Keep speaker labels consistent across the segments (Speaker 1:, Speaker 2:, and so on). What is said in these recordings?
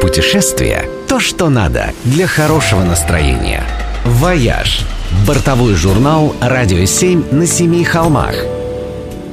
Speaker 1: Путешествие – то, что надо для хорошего настроения. «Вояж» – бортовой журнал «Радио 7» на семи холмах.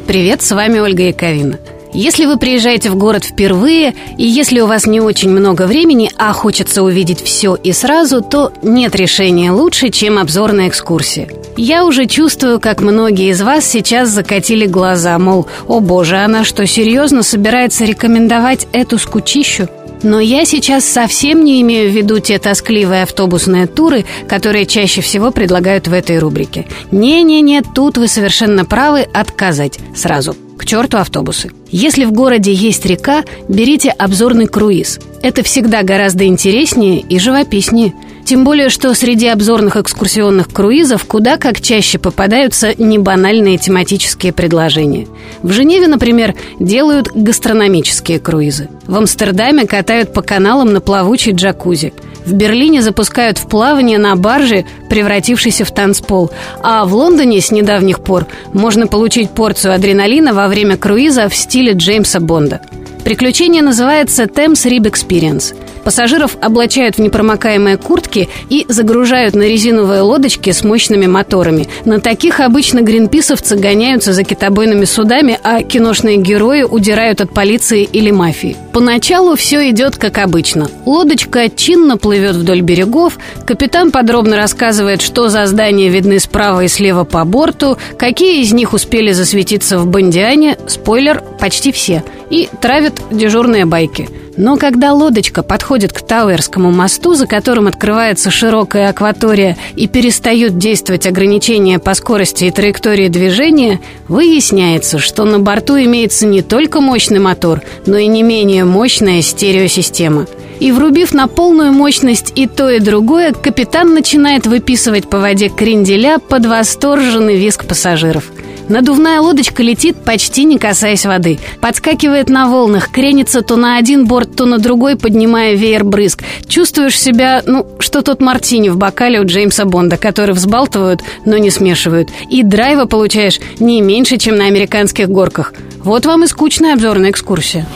Speaker 2: Привет, с вами Ольга Яковина. Если вы приезжаете в город впервые, и если у вас не очень много времени, а хочется увидеть все и сразу, то нет решения лучше, чем обзорная экскурсия. Я уже чувствую, как многие из вас сейчас закатили глаза, мол, о боже, она что, серьезно собирается рекомендовать эту скучищу? Но я сейчас совсем не имею в виду те тоскливые автобусные туры, которые чаще всего предлагают в этой рубрике. Не-не-не, тут вы совершенно правы отказать сразу. К черту автобусы. Если в городе есть река, берите обзорный круиз. Это всегда гораздо интереснее и живописнее. Тем более, что среди обзорных экскурсионных круизов куда как чаще попадаются небанальные тематические предложения. В Женеве, например, делают гастрономические круизы. В Амстердаме катают по каналам на плавучей джакузи. В Берлине запускают в плавание на барже, превратившейся в танцпол. А в Лондоне с недавних пор можно получить порцию адреналина во время круиза в стиле Джеймса Бонда. Приключение называется Thames Rib Experience – Пассажиров облачают в непромокаемые куртки и загружают на резиновые лодочки с мощными моторами. На таких обычно гринписовцы гоняются за китобойными судами, а киношные герои удирают от полиции или мафии. Поначалу все идет как обычно. Лодочка чинно плывет вдоль берегов, капитан подробно рассказывает, что за здания видны справа и слева по борту, какие из них успели засветиться в Бондиане, спойлер, почти все, и травят дежурные байки – но когда лодочка подходит к Тауэрскому мосту, за которым открывается широкая акватория и перестают действовать ограничения по скорости и траектории движения, выясняется, что на борту имеется не только мощный мотор, но и не менее мощная стереосистема. И врубив на полную мощность и то, и другое, капитан начинает выписывать по воде кренделя под восторженный визг пассажиров – Надувная лодочка летит, почти не касаясь воды. Подскакивает на волнах, кренится то на один борт, то на другой, поднимая веер брызг. Чувствуешь себя, ну, что тот мартини в бокале у Джеймса Бонда, который взбалтывают, но не смешивают. И драйва получаешь не меньше, чем на американских горках. Вот вам и скучная обзорная экскурсия.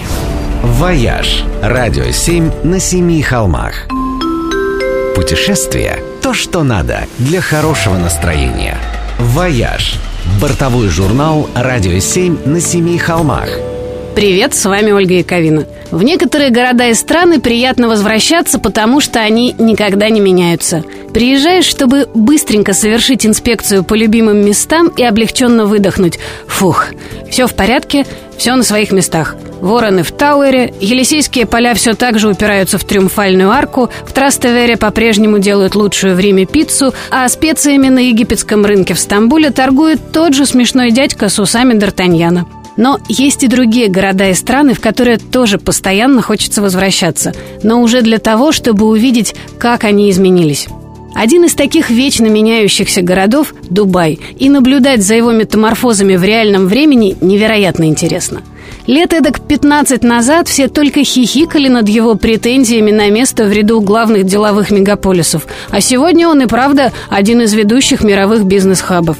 Speaker 1: «Вояж» – радио 7 на семи холмах. Путешествие – то, что надо для хорошего настроения. «Вояж» Бортовой журнал «Радио 7» на семи холмах.
Speaker 2: Привет, с вами Ольга Яковина. В некоторые города и страны приятно возвращаться, потому что они никогда не меняются. Приезжаешь, чтобы быстренько совершить инспекцию по любимым местам и облегченно выдохнуть. Фух, все в порядке, все на своих местах. Вороны в Тауэре, Елисейские поля все так же упираются в Триумфальную арку, в Трастевере по-прежнему делают лучшую в Риме пиццу, а специями на египетском рынке в Стамбуле торгует тот же смешной дядька с усами Д'Артаньяна. Но есть и другие города и страны, в которые тоже постоянно хочется возвращаться, но уже для того, чтобы увидеть, как они изменились. Один из таких вечно меняющихся городов – Дубай, и наблюдать за его метаморфозами в реальном времени невероятно интересно. Лет эдак 15 назад все только хихикали над его претензиями на место в ряду главных деловых мегаполисов, а сегодня он и правда один из ведущих мировых бизнес-хабов.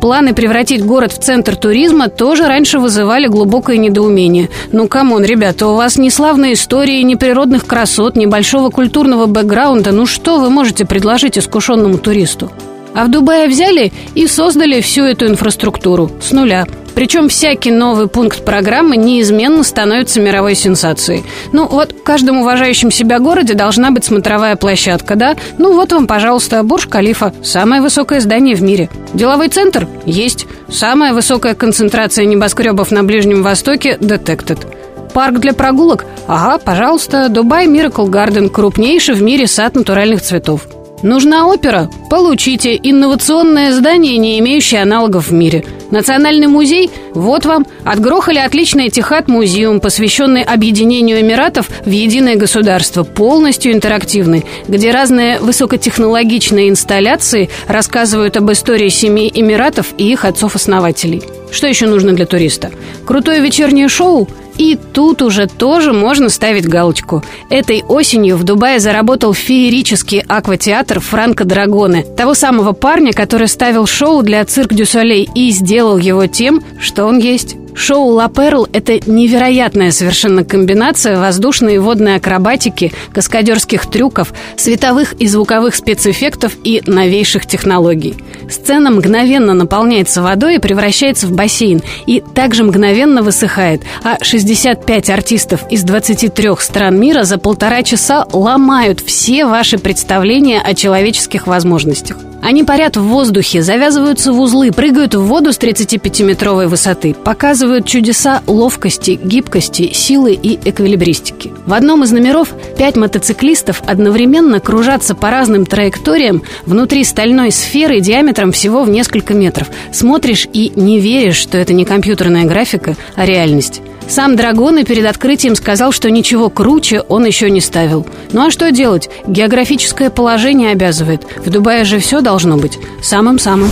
Speaker 2: Планы превратить город в центр туризма тоже раньше вызывали глубокое недоумение. Ну, come on, ребята, у вас ни славной истории, ни природных красот, ни большого культурного бэкграунда. Ну что вы можете предложить искушенному туристу? А в Дубае взяли и создали всю эту инфраструктуру с нуля – причем всякий новый пункт программы неизменно становится мировой сенсацией. Ну вот, в каждом уважающем себя городе должна быть смотровая площадка, да? Ну вот вам, пожалуйста, Бурж-Калифа, самое высокое здание в мире. Деловой центр? Есть. Самая высокая концентрация небоскребов на Ближнем Востоке – Detected. Парк для прогулок? Ага, пожалуйста, Дубай Miracle Гарден, крупнейший в мире сад натуральных цветов. Нужна опера? Получите. Инновационное здание, не имеющее аналогов в мире. Национальный музей? Вот вам. Отгрохали отличный Этихад музеум, посвященный объединению Эмиратов в единое государство, полностью интерактивный, где разные высокотехнологичные инсталляции рассказывают об истории семей Эмиратов и их отцов-основателей. Что еще нужно для туриста? Крутое вечернее шоу? И тут уже тоже можно ставить галочку. Этой осенью в Дубае заработал феерический акватеатр Франко Драгоне, того самого парня, который ставил шоу для Cirque du Soleil и сделал его тем, что он есть. Шоу «La Perle» — это невероятная совершенно комбинация воздушной и водной акробатики, каскадерских трюков, световых и звуковых спецэффектов и новейших технологий. Сцена мгновенно наполняется водой и превращается в бассейн, и также мгновенно высыхает, а 65 артистов из 23 стран мира за полтора часа ломают все ваши представления о человеческих возможностях. Они парят в воздухе, завязываются в узлы, прыгают в воду с 35-метровой высоты, показывают чудеса ловкости, гибкости, силы и эквилибристики. В одном из номеров пять мотоциклистов одновременно кружатся по разным траекториям внутри стальной сферы диаметром всего в несколько метров. Смотришь и не веришь, что это не компьютерная графика, а реальность. Сам Драгоне перед открытием сказал, что ничего круче он еще не ставил. Ну а что делать? Географическое положение обязывает. В Дубае же все должно быть самым-самым.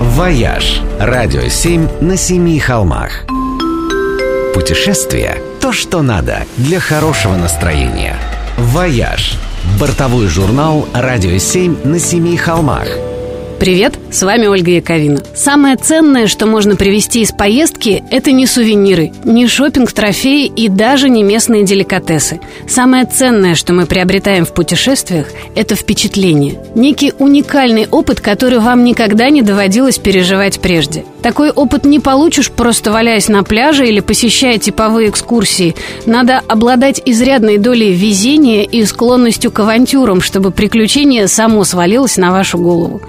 Speaker 1: «Вояж» – радио 7 на семи холмах. Путешествие – то, что надо для хорошего настроения. «Вояж» – бортовой журнал «Радио 7 на семи холмах».
Speaker 2: Привет, с вами Ольга Яковина. Самое ценное, что можно привезти из поездки, это не сувениры, не шопинг трофеи и даже не местные деликатесы. Самое ценное, что мы приобретаем в путешествиях, это впечатление. Некий уникальный опыт, который вам никогда не доводилось переживать прежде. Такой опыт не получишь, просто валяясь на пляже или посещая типовые экскурсии. Надо обладать изрядной долей везения и склонностью к авантюрам, чтобы приключение само свалилось на вашу голову.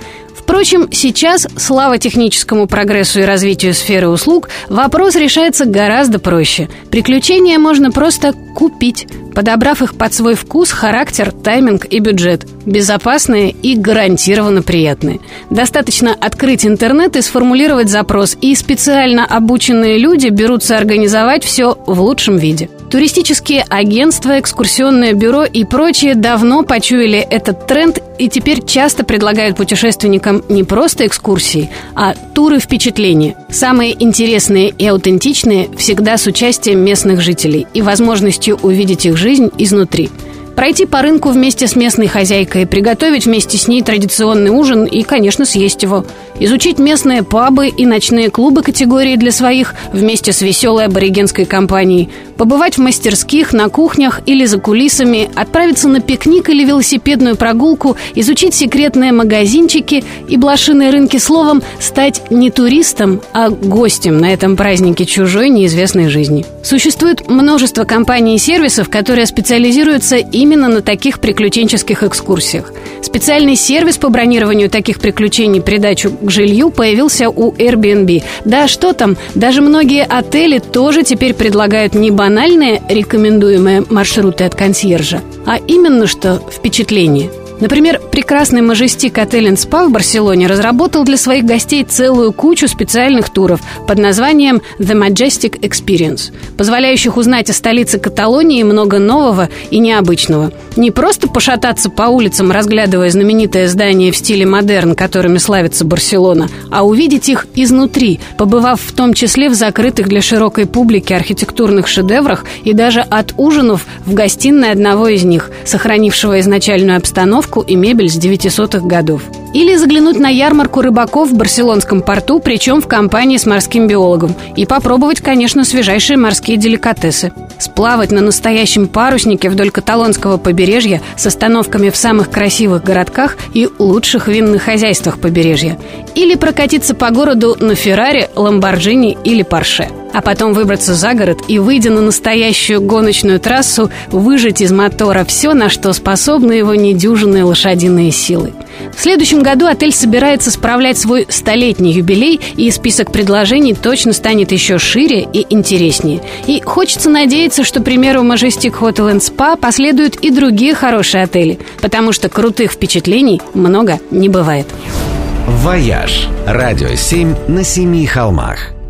Speaker 2: Впрочем, сейчас, слава техническому прогрессу и развитию сферы услуг, вопрос решается гораздо проще. Приключения можно просто купить, подобрав их под свой вкус, характер, тайминг и бюджет. Безопасные и гарантированно приятные. Достаточно открыть интернет и сформулировать запрос, и специально обученные люди берутся организовать все в лучшем виде. Туристические агентства, экскурсионное бюро и прочие давно почуяли этот тренд и теперь часто предлагают путешественникам не просто экскурсии, а туры впечатлений. Самые интересные и аутентичные всегда с участием местных жителей и возможностью увидеть их жизнь изнутри – Пройти по рынку вместе с местной хозяйкой, приготовить вместе с ней традиционный ужин и, конечно, съесть его. Изучить местные пабы и ночные клубы категории для своих вместе с веселой аборигенской компанией. Побывать в мастерских, на кухнях или за кулисами, отправиться на пикник или велосипедную прогулку, изучить секретные магазинчики и блошиные рынки словом, стать не туристом, а гостем на этом празднике чужой неизвестной жизни. Существует множество компаний и сервисов, которые специализируются и именно на таких приключенческих экскурсиях. Специальный сервис по бронированию таких приключений придачу к жилью появился у Airbnb. Да что там, даже многие отели тоже теперь предлагают не банальные рекомендуемые маршруты от консьержа, а именно что впечатление – Например, прекрасный Мажестик отель Спа в Барселоне разработал для своих гостей целую кучу специальных туров под названием The Majestic Experience, позволяющих узнать о столице Каталонии много нового и необычного. Не просто пошататься по улицам, разглядывая знаменитое здание в стиле модерн, которыми славится Барселона, а увидеть их изнутри, побывав в том числе в закрытых для широкой публики архитектурных шедеврах и даже от ужинов в гостиной одного из них, сохранившего изначальную обстановку обивку и мебель с 900-х годов. Или заглянуть на ярмарку рыбаков в Барселонском порту, причем в компании с морским биологом. И попробовать, конечно, свежайшие морские деликатесы. Сплавать на настоящем паруснике вдоль каталонского побережья с остановками в самых красивых городках и лучших винных хозяйствах побережья. Или прокатиться по городу на Феррари, Ламборджини или Порше – а потом выбраться за город и, выйдя на настоящую гоночную трассу, выжать из мотора все, на что способны его недюжинные лошадиные силы. В следующем году отель собирается справлять свой столетний юбилей, и список предложений точно станет еще шире и интереснее. И хочется надеяться, что, примеру, Majestic Hotel and Spa последуют и другие хорошие отели, потому что крутых впечатлений много не бывает.
Speaker 1: «Вояж» – радио 7 на семи холмах –